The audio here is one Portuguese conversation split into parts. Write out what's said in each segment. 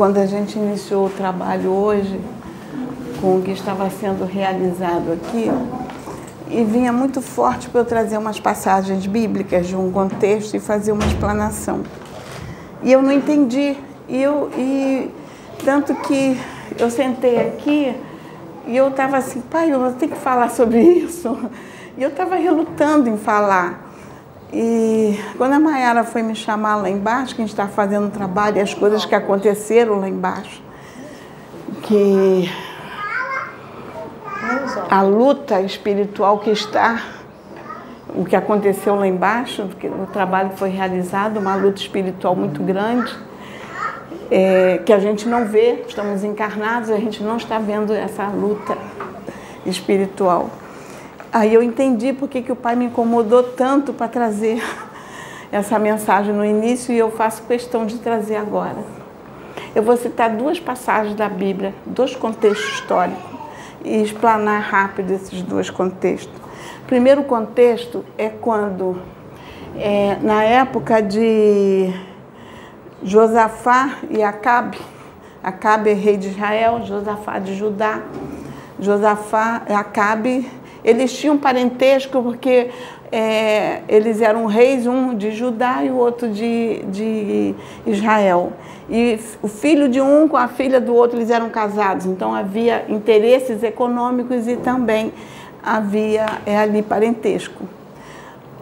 quando a gente iniciou o trabalho hoje, com o que estava sendo realizado aqui, e vinha muito forte para eu trazer umas passagens bíblicas de um contexto e fazer uma explanação. E eu não entendi. E, eu, e tanto que eu sentei aqui e eu estava assim, pai, eu tenho que falar sobre isso. E eu estava relutando em falar. E quando a Mayara foi me chamar lá embaixo, que a gente estava fazendo um trabalho, e as coisas que aconteceram lá embaixo, que a luta espiritual que está, o que aconteceu lá embaixo, porque o trabalho foi realizado, uma luta espiritual muito grande, é, que a gente não vê, estamos encarnados, a gente não está vendo essa luta espiritual. Aí eu entendi porque que o pai me incomodou tanto para trazer essa mensagem no início e eu faço questão de trazer agora. Eu vou citar duas passagens da Bíblia, dois contextos históricos, e explanar rápido esses dois contextos. O primeiro contexto é quando, é, na época de Josafá e Acabe, Acabe é rei de Israel, Josafá de Judá, Josafá Acabe eles tinham parentesco porque é, eles eram reis, um de Judá e o outro de, de Israel. E o filho de um com a filha do outro, eles eram casados. Então havia interesses econômicos e também havia é, ali parentesco.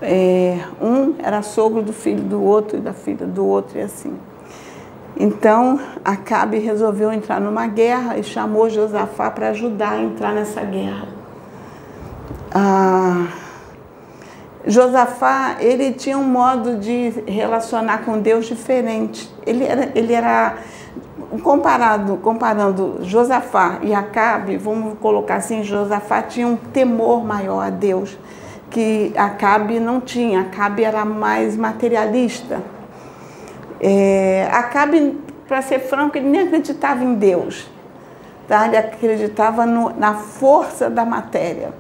É, um era sogro do filho do outro e da filha do outro e assim. Então Acabe resolveu entrar numa guerra e chamou Josafá para ajudar a entrar nessa guerra ah, Josafá, ele tinha um modo de relacionar com Deus diferente. Ele era, ele era comparado, comparando Josafá e Acabe, vamos colocar assim, Josafá tinha um temor maior a Deus, que Acabe não tinha. Acabe era mais materialista. É, Acabe, para ser franco, ele nem acreditava em Deus. Tá? Ele acreditava no, na força da matéria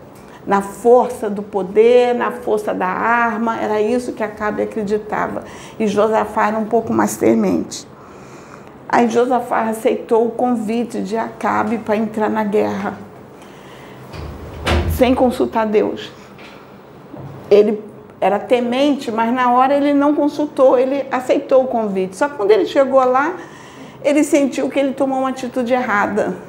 na força do poder, na força da arma, era isso que Acabe acreditava. E Josafá era um pouco mais temente. Aí Josafá aceitou o convite de Acabe para entrar na guerra, sem consultar Deus. Ele era temente, mas na hora ele não consultou, ele aceitou o convite. Só que quando ele chegou lá, ele sentiu que ele tomou uma atitude errada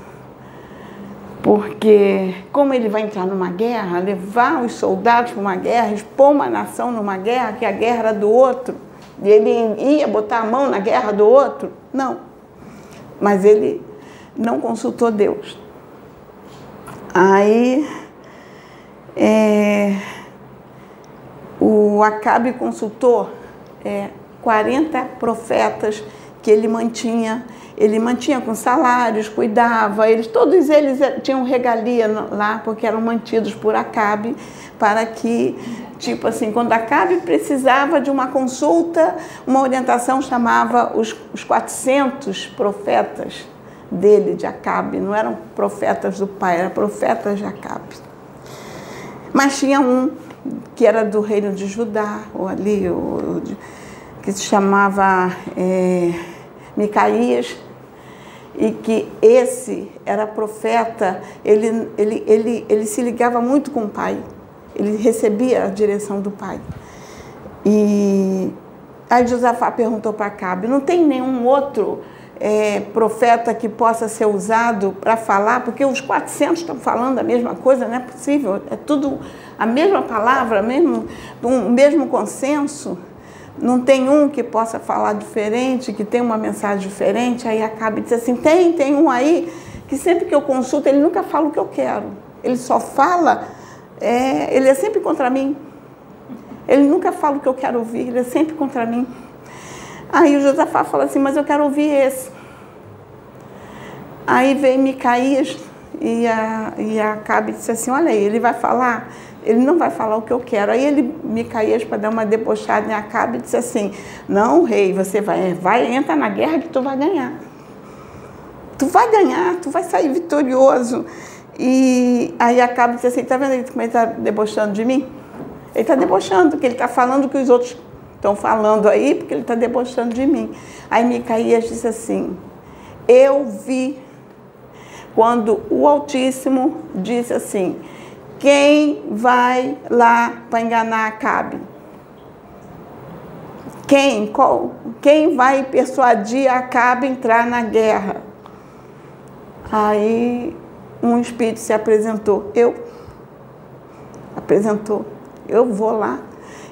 porque como ele vai entrar numa guerra, levar os soldados para uma guerra, expor uma nação numa guerra, que a guerra era do outro, e ele ia botar a mão na guerra do outro? Não. Mas ele não consultou Deus. Aí é, o Acabe consultou é, 40 profetas que ele mantinha ele mantinha com salários, cuidava, eles, todos eles tinham regalia lá, porque eram mantidos por Acabe, para que, tipo assim, quando Acabe precisava de uma consulta, uma orientação chamava os, os 400 profetas dele, de Acabe, não eram profetas do pai, eram profetas de Acabe. Mas tinha um que era do reino de Judá, ou ali, ou, que se chamava é, Micaías, e que esse era profeta, ele, ele, ele, ele se ligava muito com o pai, ele recebia a direção do pai. E aí Josafá perguntou para Acabe, não tem nenhum outro é, profeta que possa ser usado para falar, porque os 400 estão falando a mesma coisa, não é possível, é tudo a mesma palavra, mesmo, um mesmo consenso não tem um que possa falar diferente, que tem uma mensagem diferente, aí acaba e diz assim, tem, tem um aí, que sempre que eu consulto, ele nunca fala o que eu quero. Ele só fala, é, ele é sempre contra mim. Ele nunca fala o que eu quero ouvir, ele é sempre contra mim. Aí o Josafá fala assim, mas eu quero ouvir esse. Aí vem Micaías e a, e Acabe disse assim, olha aí, ele vai falar ele não vai falar o que eu quero. Aí ele, Micaías, para dar uma debochada em Acabe, disse assim, não, rei, você vai, vai, entra na guerra que tu vai ganhar. Tu vai ganhar, tu vai sair vitorioso. E aí Acabe disse assim, tá vendo como ele está debochando de mim? Ele está debochando, porque ele está falando que os outros estão falando aí, porque ele está debochando de mim. Aí Micaías disse assim, Eu vi quando o Altíssimo disse assim: quem vai lá para enganar Acabe? Quem? Qual, quem vai persuadir Acabe a entrar na guerra? Aí um espírito se apresentou. Eu apresentou. Eu vou lá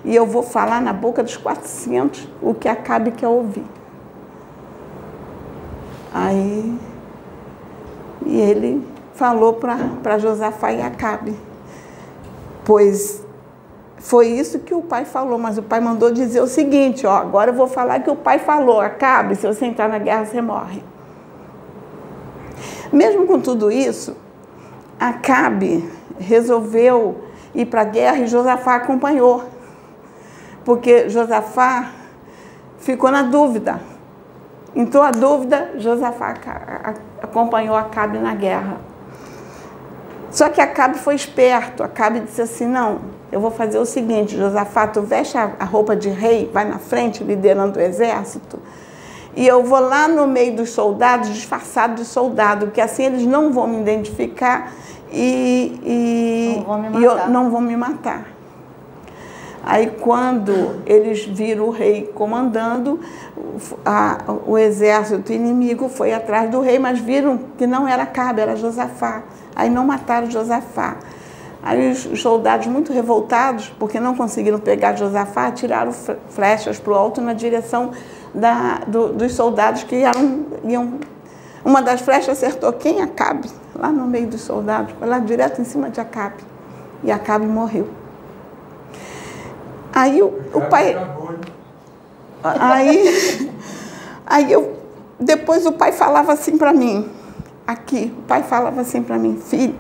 e eu vou falar na boca dos 400 o que Acabe quer ouvir. Aí e ele falou para Josafá e Acabe pois foi isso que o pai falou, mas o pai mandou dizer o seguinte, ó, agora eu vou falar que o pai falou, acabe, se você entrar na guerra, você morre. Mesmo com tudo isso, Acabe resolveu ir para a guerra e Josafá acompanhou. Porque Josafá ficou na dúvida. Entrou a dúvida, Josafá acompanhou Acabe na guerra. Só que Acabe foi esperto. Acabe disse assim: não, eu vou fazer o seguinte, Josafá, tu veste a roupa de rei, vai na frente liderando o exército, e eu vou lá no meio dos soldados, disfarçado de soldado, que assim eles não vão me identificar e, e, não, vão me matar. não vão me matar. Aí quando eles viram o rei comandando, a, o exército inimigo foi atrás do rei, mas viram que não era Acabe, era Josafá. Aí não mataram Josafá. Aí os soldados, muito revoltados, porque não conseguiram pegar Josafá, tiraram flechas para o alto na direção da, do, dos soldados que iam. Uma das flechas acertou quem? Acabe, lá no meio dos soldados, foi lá direto em cima de Acabe. E Acabe morreu. Aí o, o pai. Aí, aí eu, depois o pai falava assim para mim: aqui, o pai falava assim para mim, filho,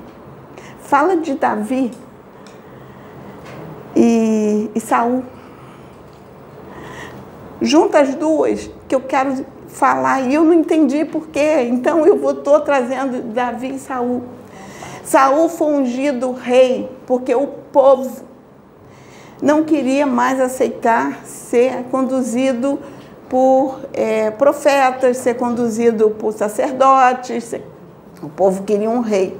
fala de Davi e, e Saul. Junta as duas, que eu quero falar, e eu não entendi por quê. Então eu estou trazendo Davi e Saul. Saul foi ungido rei, porque o povo não queria mais aceitar ser conduzido por é, profetas, ser conduzido por sacerdotes, ser o povo queria um rei.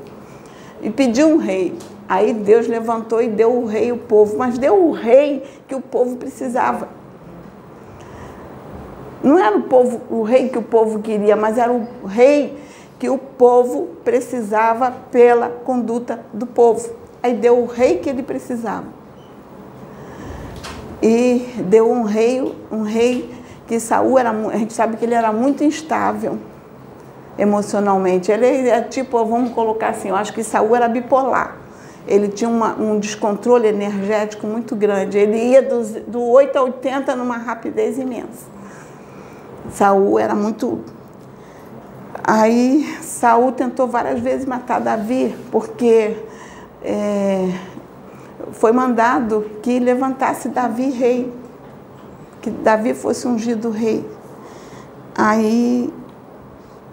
E pediu um rei. Aí Deus levantou e deu o rei o povo, mas deu o rei que o povo precisava. Não era o povo, o rei que o povo queria, mas era o rei que o povo precisava pela conduta do povo. Aí deu o rei que ele precisava. E deu um rei, um rei que Saul era, a gente sabe que ele era muito instável emocionalmente. Ele é tipo, vamos colocar assim, eu acho que Saul era bipolar. Ele tinha uma, um descontrole energético muito grande. Ele ia do, do 8 a 80 numa rapidez imensa. Saul era muito. Aí Saul tentou várias vezes matar Davi, porque é, foi mandado que levantasse Davi rei, que Davi fosse ungido rei. Aí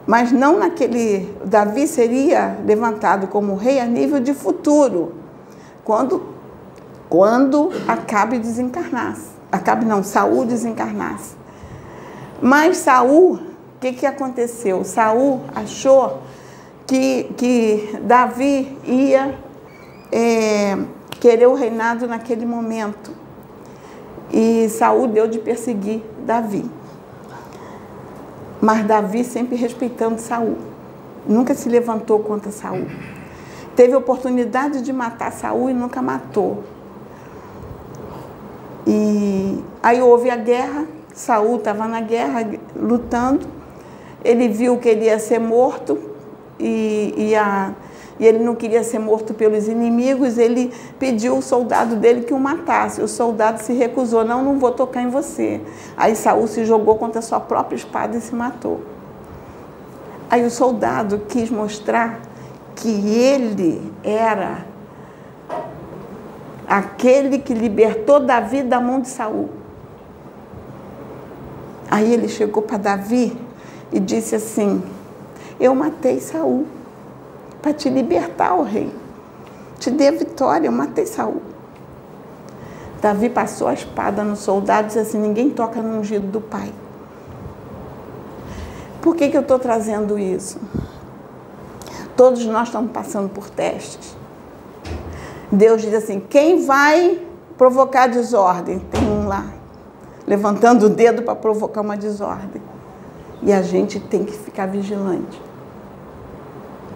mas não naquele. Davi seria levantado como rei a nível de futuro, quando, quando Acabe desencarnasse. Acabe não, Saul desencarnasse. Mas Saul, o que, que aconteceu? Saul achou que, que Davi ia é, querer o reinado naquele momento. E Saul deu de perseguir Davi. Mas Davi sempre respeitando Saul. Nunca se levantou contra Saul. Teve oportunidade de matar Saul e nunca matou. E aí houve a guerra, Saul estava na guerra lutando, ele viu que ele ia ser morto e, e a e ele não queria ser morto pelos inimigos, ele pediu o soldado dele que o matasse. O soldado se recusou, não, não vou tocar em você. Aí Saul se jogou contra a sua própria espada e se matou. Aí o soldado quis mostrar que ele era aquele que libertou Davi da mão de Saul. Aí ele chegou para Davi e disse assim: Eu matei Saul para te libertar, ó rei. Te dê vitória, eu matei Saul. Davi passou a espada no soldado e disse assim: ninguém toca no ungido do pai. Por que, que eu estou trazendo isso? Todos nós estamos passando por testes. Deus diz assim: quem vai provocar desordem? Tem um lá, levantando o dedo para provocar uma desordem. E a gente tem que ficar vigilante.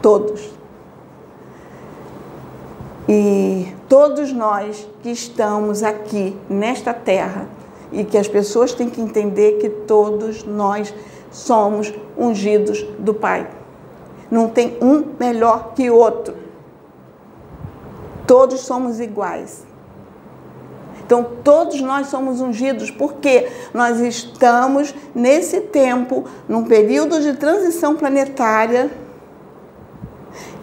Todos. E todos nós que estamos aqui nesta terra, e que as pessoas têm que entender que todos nós somos ungidos do Pai. Não tem um melhor que outro. Todos somos iguais. Então, todos nós somos ungidos, porque nós estamos nesse tempo, num período de transição planetária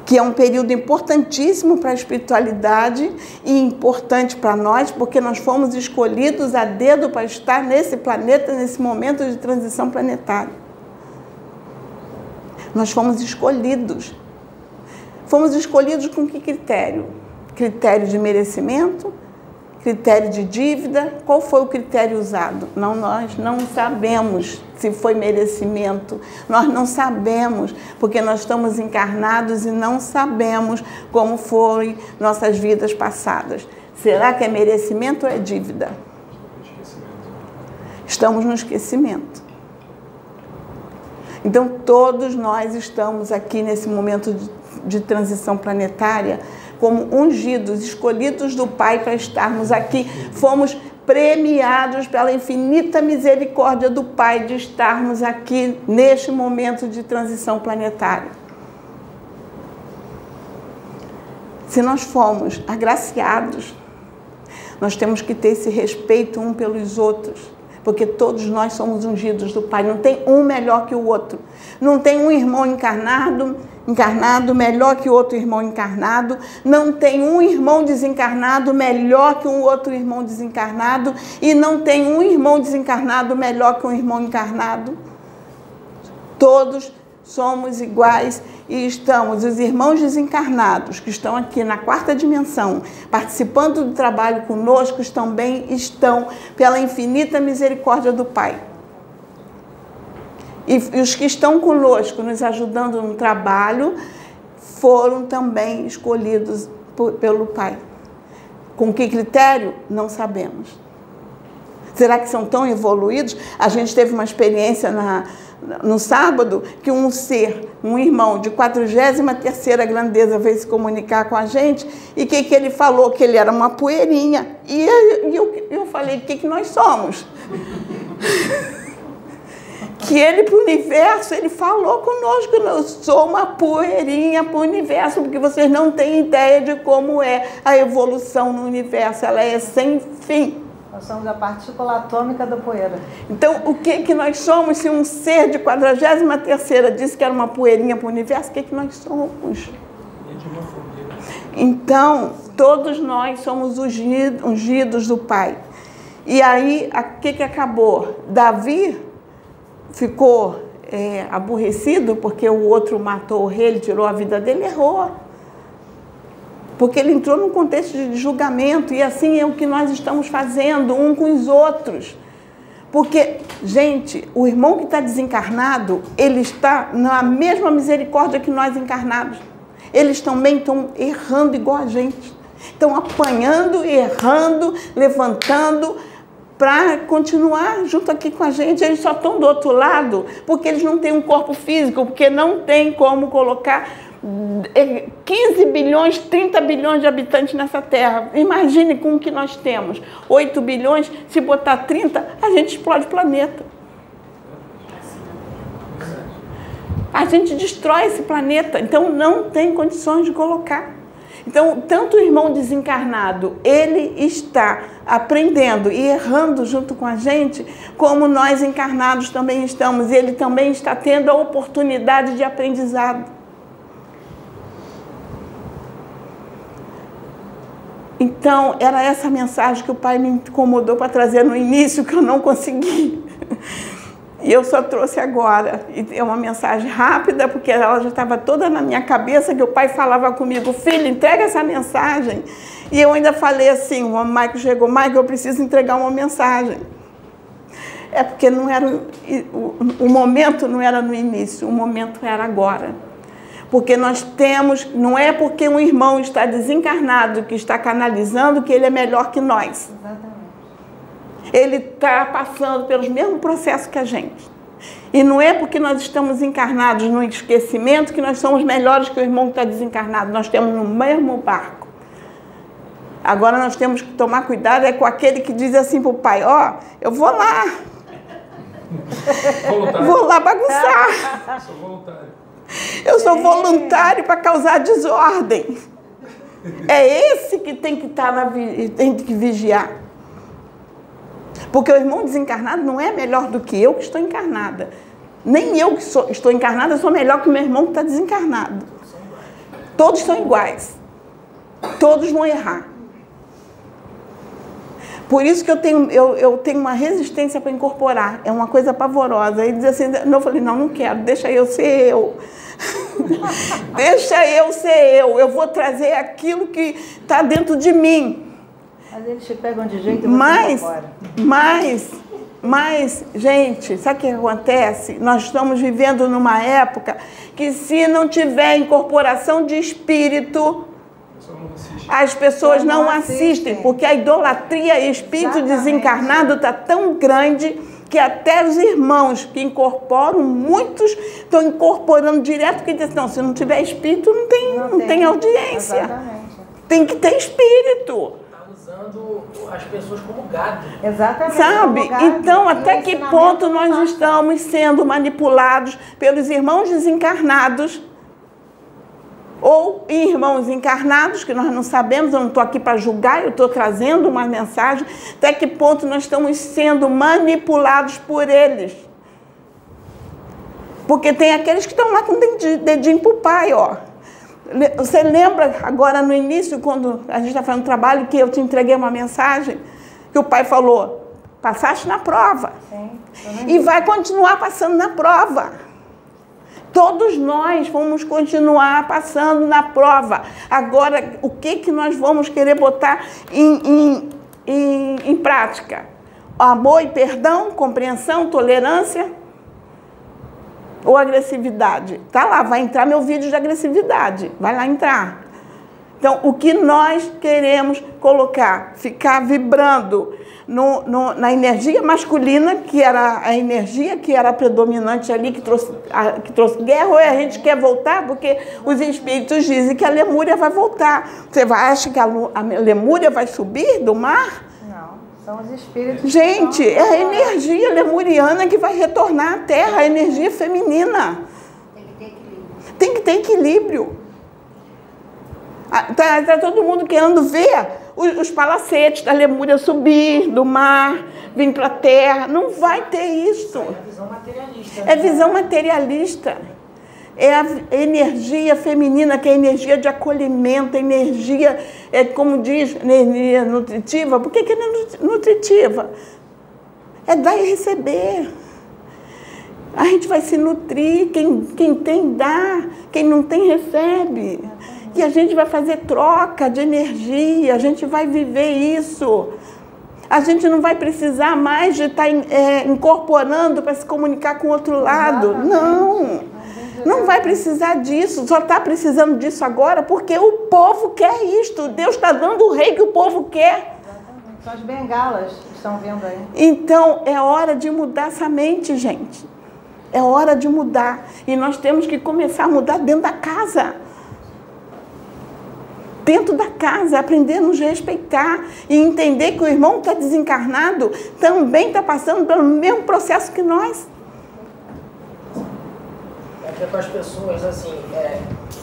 que é um período importantíssimo para a espiritualidade e importante para nós, porque nós fomos escolhidos a dedo para estar nesse planeta, nesse momento de transição planetária. Nós fomos escolhidos. Fomos escolhidos com que critério? Critério de merecimento? Critério de dívida, qual foi o critério usado? Não, nós não sabemos se foi merecimento, nós não sabemos, porque nós estamos encarnados e não sabemos como foram nossas vidas passadas. Será que é merecimento ou é dívida? Estamos no esquecimento. Então, todos nós estamos aqui nesse momento de, de transição planetária como ungidos, escolhidos do Pai para estarmos aqui. Fomos premiados pela infinita misericórdia do Pai de estarmos aqui neste momento de transição planetária. Se nós fomos agraciados, nós temos que ter esse respeito um pelos outros porque todos nós somos ungidos do Pai. Não tem um melhor que o outro. Não tem um irmão encarnado, encarnado melhor que outro irmão encarnado. Não tem um irmão desencarnado melhor que um outro irmão desencarnado. E não tem um irmão desencarnado melhor que um irmão encarnado. Todos somos iguais e estamos, os irmãos desencarnados que estão aqui na quarta dimensão, participando do trabalho conosco, também estão pela infinita misericórdia do Pai. E, e os que estão conosco, nos ajudando no trabalho, foram também escolhidos por, pelo Pai. Com que critério? Não sabemos. Será que são tão evoluídos? A gente teve uma experiência na, no sábado que um ser, um irmão de 43ª grandeza veio se comunicar com a gente e que, que ele falou? Que ele era uma poeirinha. E eu, eu falei, o que, que nós somos? que ele para o universo, ele falou conosco, eu sou uma poeirinha para o universo, porque vocês não têm ideia de como é a evolução no universo, ela é sem fim. Nós somos a partícula atômica da poeira. Então, o que que nós somos se um ser de 43ª disse que era uma poeirinha para o universo? O que que nós somos? Então, todos nós somos ungidos do Pai. E aí, o que que acabou? Davi ficou é, aborrecido porque o outro matou o rei, ele tirou a vida dele, errou porque ele entrou num contexto de julgamento e assim é o que nós estamos fazendo um com os outros. Porque, gente, o irmão que está desencarnado, ele está na mesma misericórdia que nós encarnados. Eles também estão errando igual a gente. Estão apanhando, errando, levantando para continuar junto aqui com a gente. Eles só estão do outro lado porque eles não têm um corpo físico, porque não tem como colocar 15 bilhões, 30 bilhões de habitantes nessa terra. Imagine com o que nós temos. 8 bilhões, se botar 30, a gente explode o planeta. A gente destrói esse planeta, então não tem condições de colocar. Então, tanto o irmão desencarnado, ele está aprendendo e errando junto com a gente, como nós encarnados também estamos. Ele também está tendo a oportunidade de aprendizado. Então, era essa mensagem que o pai me incomodou para trazer no início, que eu não consegui. E eu só trouxe agora. E é uma mensagem rápida, porque ela já estava toda na minha cabeça, que o pai falava comigo, filho, entrega essa mensagem. E eu ainda falei assim, o Michael chegou, Michael, eu preciso entregar uma mensagem. É porque não era o, o momento não era no início, o momento era agora. Porque nós temos, não é porque um irmão está desencarnado que está canalizando que ele é melhor que nós. Exatamente. Ele está passando pelos mesmos processos que a gente. E não é porque nós estamos encarnados no esquecimento que nós somos melhores que o irmão que está desencarnado. Nós temos no mesmo barco. Agora nós temos que tomar cuidado é com aquele que diz assim para o pai, ó, oh, eu vou lá. Voluntário. Vou lá bagunçar. Sou voluntário. Eu sou voluntário para causar desordem. É esse que tem que estar tá na tem que vigiar. Porque o irmão desencarnado não é melhor do que eu que estou encarnada. Nem eu que sou, estou encarnada sou melhor que o meu irmão que está desencarnado. Todos são iguais. Todos vão errar. Por isso que eu tenho, eu, eu tenho uma resistência para incorporar. É uma coisa pavorosa. Aí diz assim, eu falei, não, não quero, deixa eu ser eu. deixa eu ser eu. Eu vou trazer aquilo que está dentro de mim. Mas eles te pegam de jeito e mas, mas, mas, gente, sabe o que acontece? Nós estamos vivendo numa época que se não tiver incorporação de espírito, as pessoas não, não assistem, assistem, porque a idolatria e espírito Exatamente. desencarnado está tão grande que até os irmãos que incorporam, muitos estão incorporando direto, porque dizem, não, se não tiver espírito, não tem, não, não tem. tem. audiência. Exatamente. Tem que ter espírito tá usando as pessoas como gado. Exatamente. Sabe? Gado. Então, até que ponto nós estamos sendo manipulados pelos irmãos desencarnados ou irmãos encarnados, que nós não sabemos, eu não estou aqui para julgar, eu estou trazendo uma mensagem, até que ponto nós estamos sendo manipulados por eles. Porque tem aqueles que estão lá com o dedinho para o pai, ó. Você lembra agora no início, quando a gente está fazendo trabalho, que eu te entreguei uma mensagem, que o pai falou, passaste na prova. Sim, e vai continuar passando na prova. Todos nós vamos continuar passando na prova. Agora, o que, que nós vamos querer botar em, em, em, em prática? Amor e perdão, compreensão, tolerância ou agressividade? Tá lá, vai entrar meu vídeo de agressividade. Vai lá entrar. Então, o que nós queremos colocar? Ficar vibrando no, no, na energia masculina, que era a energia que era predominante ali, que trouxe, a, que trouxe guerra, ou a gente quer voltar porque os espíritos dizem que a Lemúria vai voltar. Você vai, acha que a, a Lemúria vai subir do mar? Não, são os espíritos. Gente, é a energia lemuriana que vai retornar à Terra, a energia feminina. Tem que ter equilíbrio. Tem que ter equilíbrio. Está tá todo mundo querendo ver os, os palacetes da Lemúria subir do mar, vir para a terra. Não vai ter isso. É visão materialista. É visão materialista. É a energia feminina, que é a energia de acolhimento, a energia, é, como diz, energia nutritiva. Por que, que é nutritiva? É dar e receber. A gente vai se nutrir, quem, quem tem dá, quem não tem recebe que a gente vai fazer troca de energia, a gente vai viver isso. A gente não vai precisar mais de estar tá, é, incorporando para se comunicar com o outro lado. Não. Não vai precisar disso, só está precisando disso agora porque o povo quer isto. Deus está dando o rei que o povo quer. São as bengalas que estão vendo aí. Então é hora de mudar essa mente, gente. É hora de mudar. E nós temos que começar a mudar dentro da casa dentro da casa, aprender a nos respeitar e entender que o irmão que está desencarnado também está passando pelo mesmo processo que nós. É que é com as pessoas, assim, é,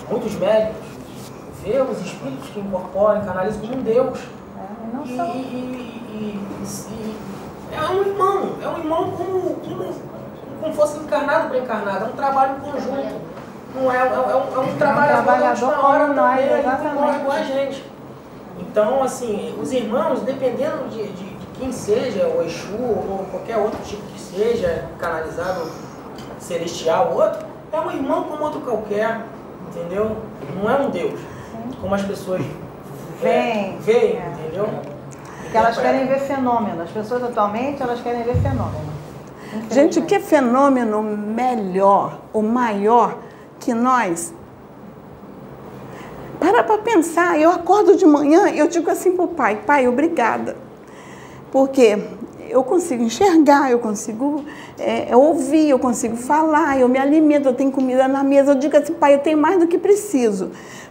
muitos médicos vê os espíritos que incorporam, canalizam como um Deus. É, não e, são. E, e, é um irmão, é um irmão como, como, como fosse encarnado para encarnado, é um trabalho conjunto não é, é, é, um, é um trabalhador, trabalhador hora nós, também, exatamente. igual a gente. Então, assim, os irmãos, dependendo de, de, de, quem seja, o Exu ou qualquer outro tipo que seja, canalizado celestial ou outro, é um irmão como outro qualquer, entendeu? Não é um Deus, como as pessoas veem, é, entendeu? Porque elas querem ver fenômeno. As pessoas atualmente, elas querem ver fenômeno. Gente, que fenômeno melhor, ou maior que nós? Para para pensar, eu acordo de manhã e eu digo assim para o pai, pai, obrigada. Porque eu consigo enxergar, eu consigo é, ouvir, eu consigo falar, eu me alimento, eu tenho comida na mesa. Eu digo assim, pai, eu tenho mais do que preciso.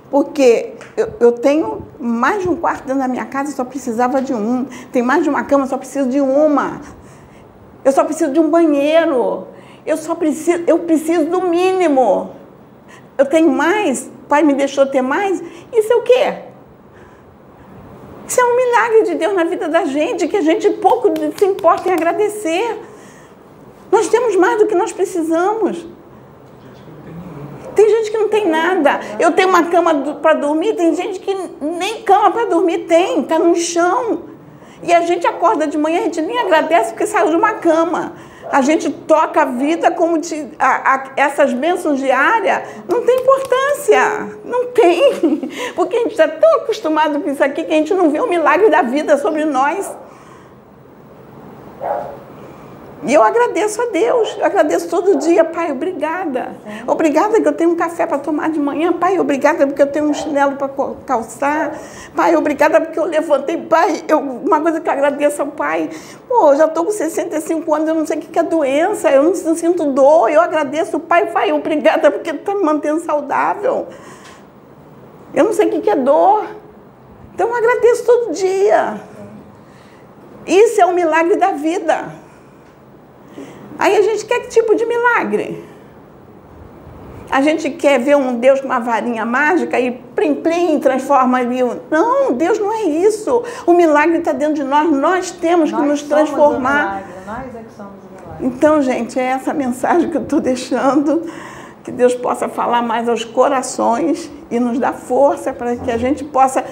Porque eu, eu tenho mais de um quarto dentro da minha casa, só precisava de um. Tem mais de uma cama, só preciso de uma. Eu só preciso de um banheiro. Eu só preciso, eu preciso do mínimo. Eu tenho mais, o pai me deixou ter mais. Isso é o quê? Isso é um milagre de Deus na vida da gente, que a gente pouco se importa em agradecer. Nós temos mais do que nós precisamos. Tem gente que não tem nada. Eu tenho uma cama para dormir, tem gente que nem cama para dormir tem, está no chão. E a gente acorda de manhã, a gente nem agradece porque saiu de uma cama. A gente toca a vida como a, a, essas bênçãos diárias não tem importância. Não tem. Porque a gente está tão acostumado com isso aqui que a gente não vê o milagre da vida sobre nós. E eu agradeço a Deus, eu agradeço todo dia, Pai, obrigada. Obrigada que eu tenho um café para tomar de manhã, Pai, obrigada porque eu tenho um chinelo para calçar. Pai, obrigada porque eu levantei, Pai, eu, uma coisa que eu agradeço ao Pai, pô, já estou com 65 anos, eu não sei o que é doença, eu não sinto dor, eu agradeço, Pai, Pai, obrigada porque está me mantendo saudável. Eu não sei o que é dor. Então eu agradeço todo dia. Isso é um milagre da vida. Aí a gente quer que tipo de milagre? A gente quer ver um Deus com uma varinha mágica e plim plim transforma ali. Não, Deus não é isso. O milagre está dentro de nós. Nós temos nós que nos transformar. Nós é que somos o milagre. Então, gente, é essa mensagem que eu estou deixando. Que Deus possa falar mais aos corações e nos dar força para que a gente possa,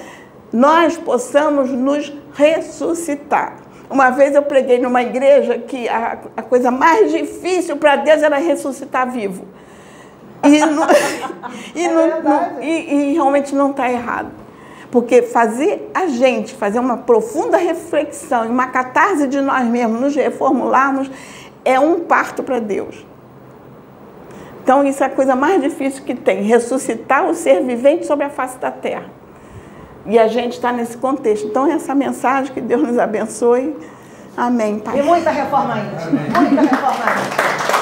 nós possamos nos ressuscitar. Uma vez eu preguei numa igreja que a, a coisa mais difícil para Deus era ressuscitar vivo. E, no, e, no, no, e, e realmente não está errado. Porque fazer a gente, fazer uma profunda reflexão e uma catarse de nós mesmos, nos reformularmos, é um parto para Deus. Então, isso é a coisa mais difícil que tem: ressuscitar o ser vivente sobre a face da terra. E a gente está nesse contexto. Então, essa mensagem, que Deus nos abençoe. Amém, Pai. E muita reforma ainda. Muita reforma ainda.